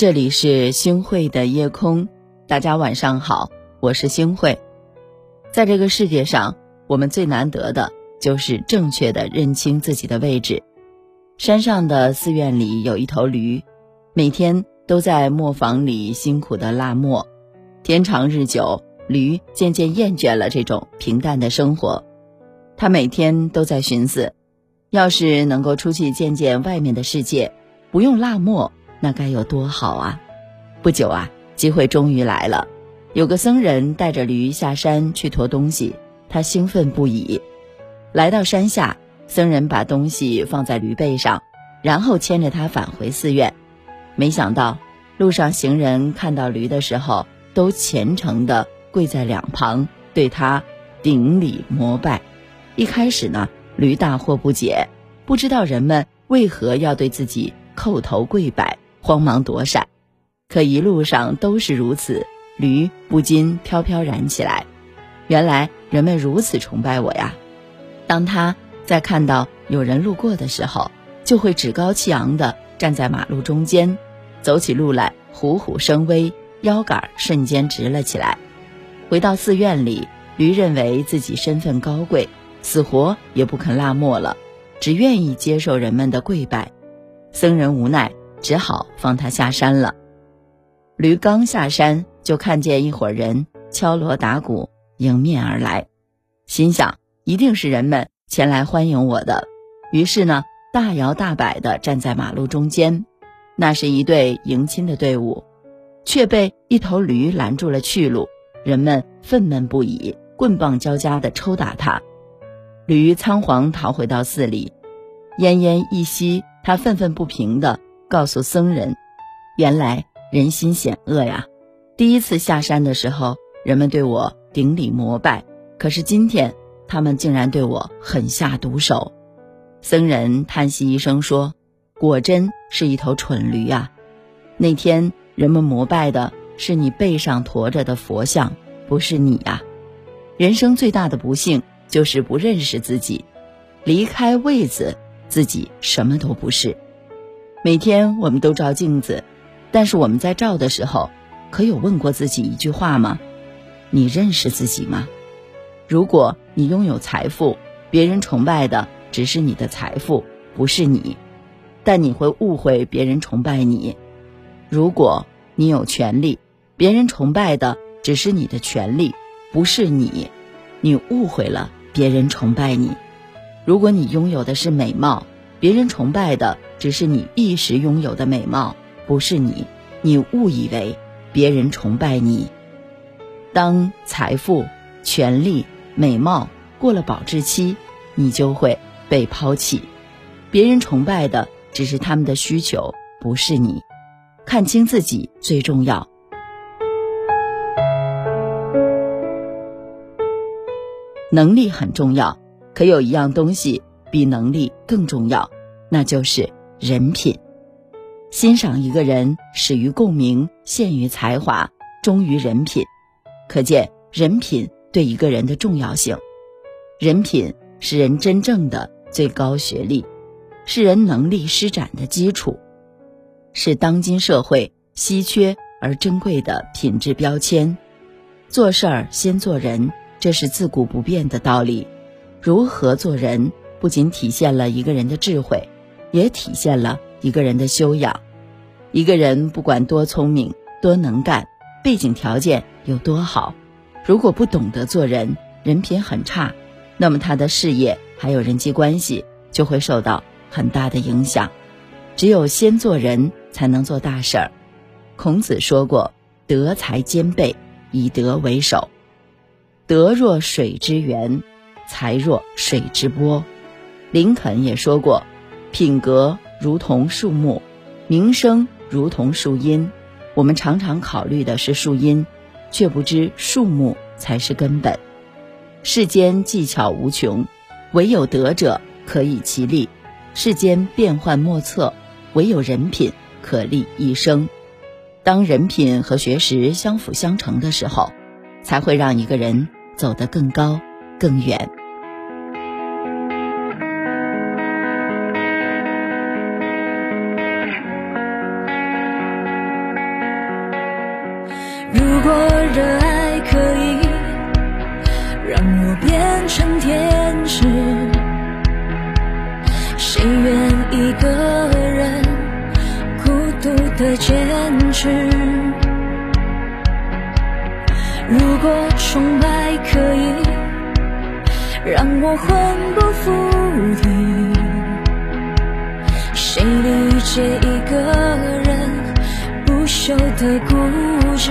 这里是星慧的夜空，大家晚上好，我是星慧。在这个世界上，我们最难得的就是正确的认清自己的位置。山上的寺院里有一头驴，每天都在磨坊里辛苦的拉磨。天长日久，驴渐渐厌倦了这种平淡的生活。他每天都在寻思，要是能够出去见见外面的世界，不用拉磨。那该有多好啊！不久啊，机会终于来了。有个僧人带着驴下山去驮东西，他兴奋不已。来到山下，僧人把东西放在驴背上，然后牵着他返回寺院。没想到，路上行人看到驴的时候，都虔诚地跪在两旁，对他顶礼膜拜。一开始呢，驴大惑不解，不知道人们为何要对自己叩头跪拜。慌忙躲闪，可一路上都是如此，驴不禁飘飘然起来。原来人们如此崇拜我呀！当他在看到有人路过的时候，就会趾高气昂地站在马路中间，走起路来虎虎生威，腰杆瞬间直了起来。回到寺院里，驴认为自己身份高贵，死活也不肯落寞了，只愿意接受人们的跪拜。僧人无奈。只好放他下山了。驴刚下山，就看见一伙人敲锣打鼓迎面而来，心想一定是人们前来欢迎我的。于是呢，大摇大摆地站在马路中间。那是一队迎亲的队伍，却被一头驴拦住了去路。人们愤懑不已，棍棒交加地抽打他。驴仓皇逃回到寺里，奄奄一息，他愤愤不平地。告诉僧人，原来人心险恶呀！第一次下山的时候，人们对我顶礼膜拜，可是今天他们竟然对我狠下毒手。僧人叹息一声说：“果真是一头蠢驴啊！那天人们膜拜的是你背上驮着的佛像，不是你呀！人生最大的不幸就是不认识自己，离开位子，自己什么都不是。”每天我们都照镜子，但是我们在照的时候，可有问过自己一句话吗？你认识自己吗？如果你拥有财富，别人崇拜的只是你的财富，不是你，但你会误会别人崇拜你；如果你有权利，别人崇拜的只是你的权利，不是你，你误会了别人崇拜你；如果你拥有的是美貌，别人崇拜的。只是你一时拥有的美貌，不是你，你误以为别人崇拜你。当财富、权力、美貌过了保质期，你就会被抛弃。别人崇拜的只是他们的需求，不是你。看清自己最重要。能力很重要，可有一样东西比能力更重要，那就是。人品，欣赏一个人始于共鸣，陷于才华，忠于人品，可见人品对一个人的重要性。人品是人真正的最高学历，是人能力施展的基础，是当今社会稀缺而珍贵的品质标签。做事儿先做人，这是自古不变的道理。如何做人，不仅体现了一个人的智慧。也体现了一个人的修养。一个人不管多聪明、多能干，背景条件有多好，如果不懂得做人，人品很差，那么他的事业还有人际关系就会受到很大的影响。只有先做人，才能做大事儿。孔子说过：“德才兼备，以德为首。德若水之源，才若水之波。”林肯也说过。品格如同树木，名声如同树荫。我们常常考虑的是树荫，却不知树木才是根本。世间技巧无穷，唯有德者可以其立；世间变幻莫测，唯有人品可立一生。当人品和学识相辅相成的时候，才会让一个人走得更高更远。如果热爱可以让我变成天使，谁愿一个人孤独的坚持？如果崇拜可以让我魂不附体，谁理解一个人不朽的固执？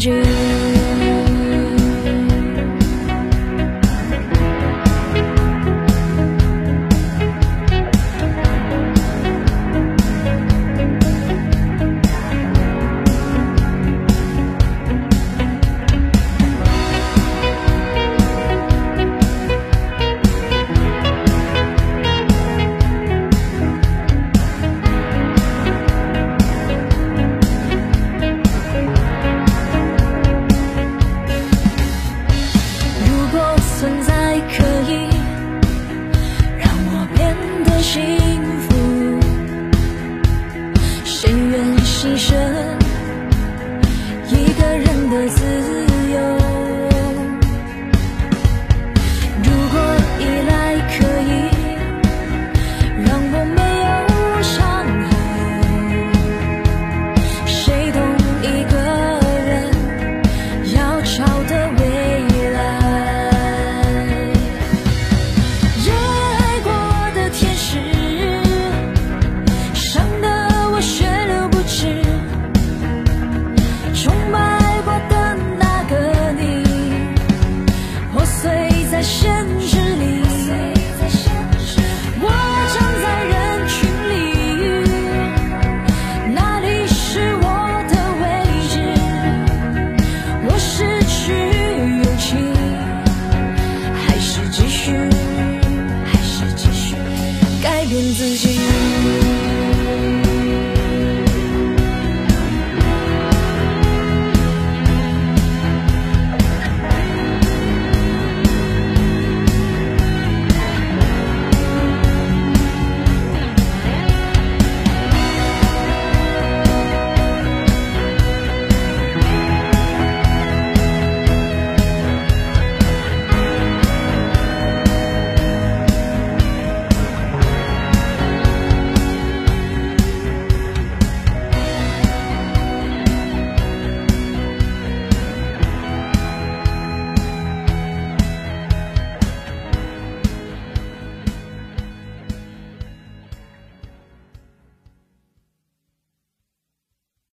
变少的未来，热爱过的天使，伤的我血流不止，崇拜过的那个你，破碎在现实。改变自己。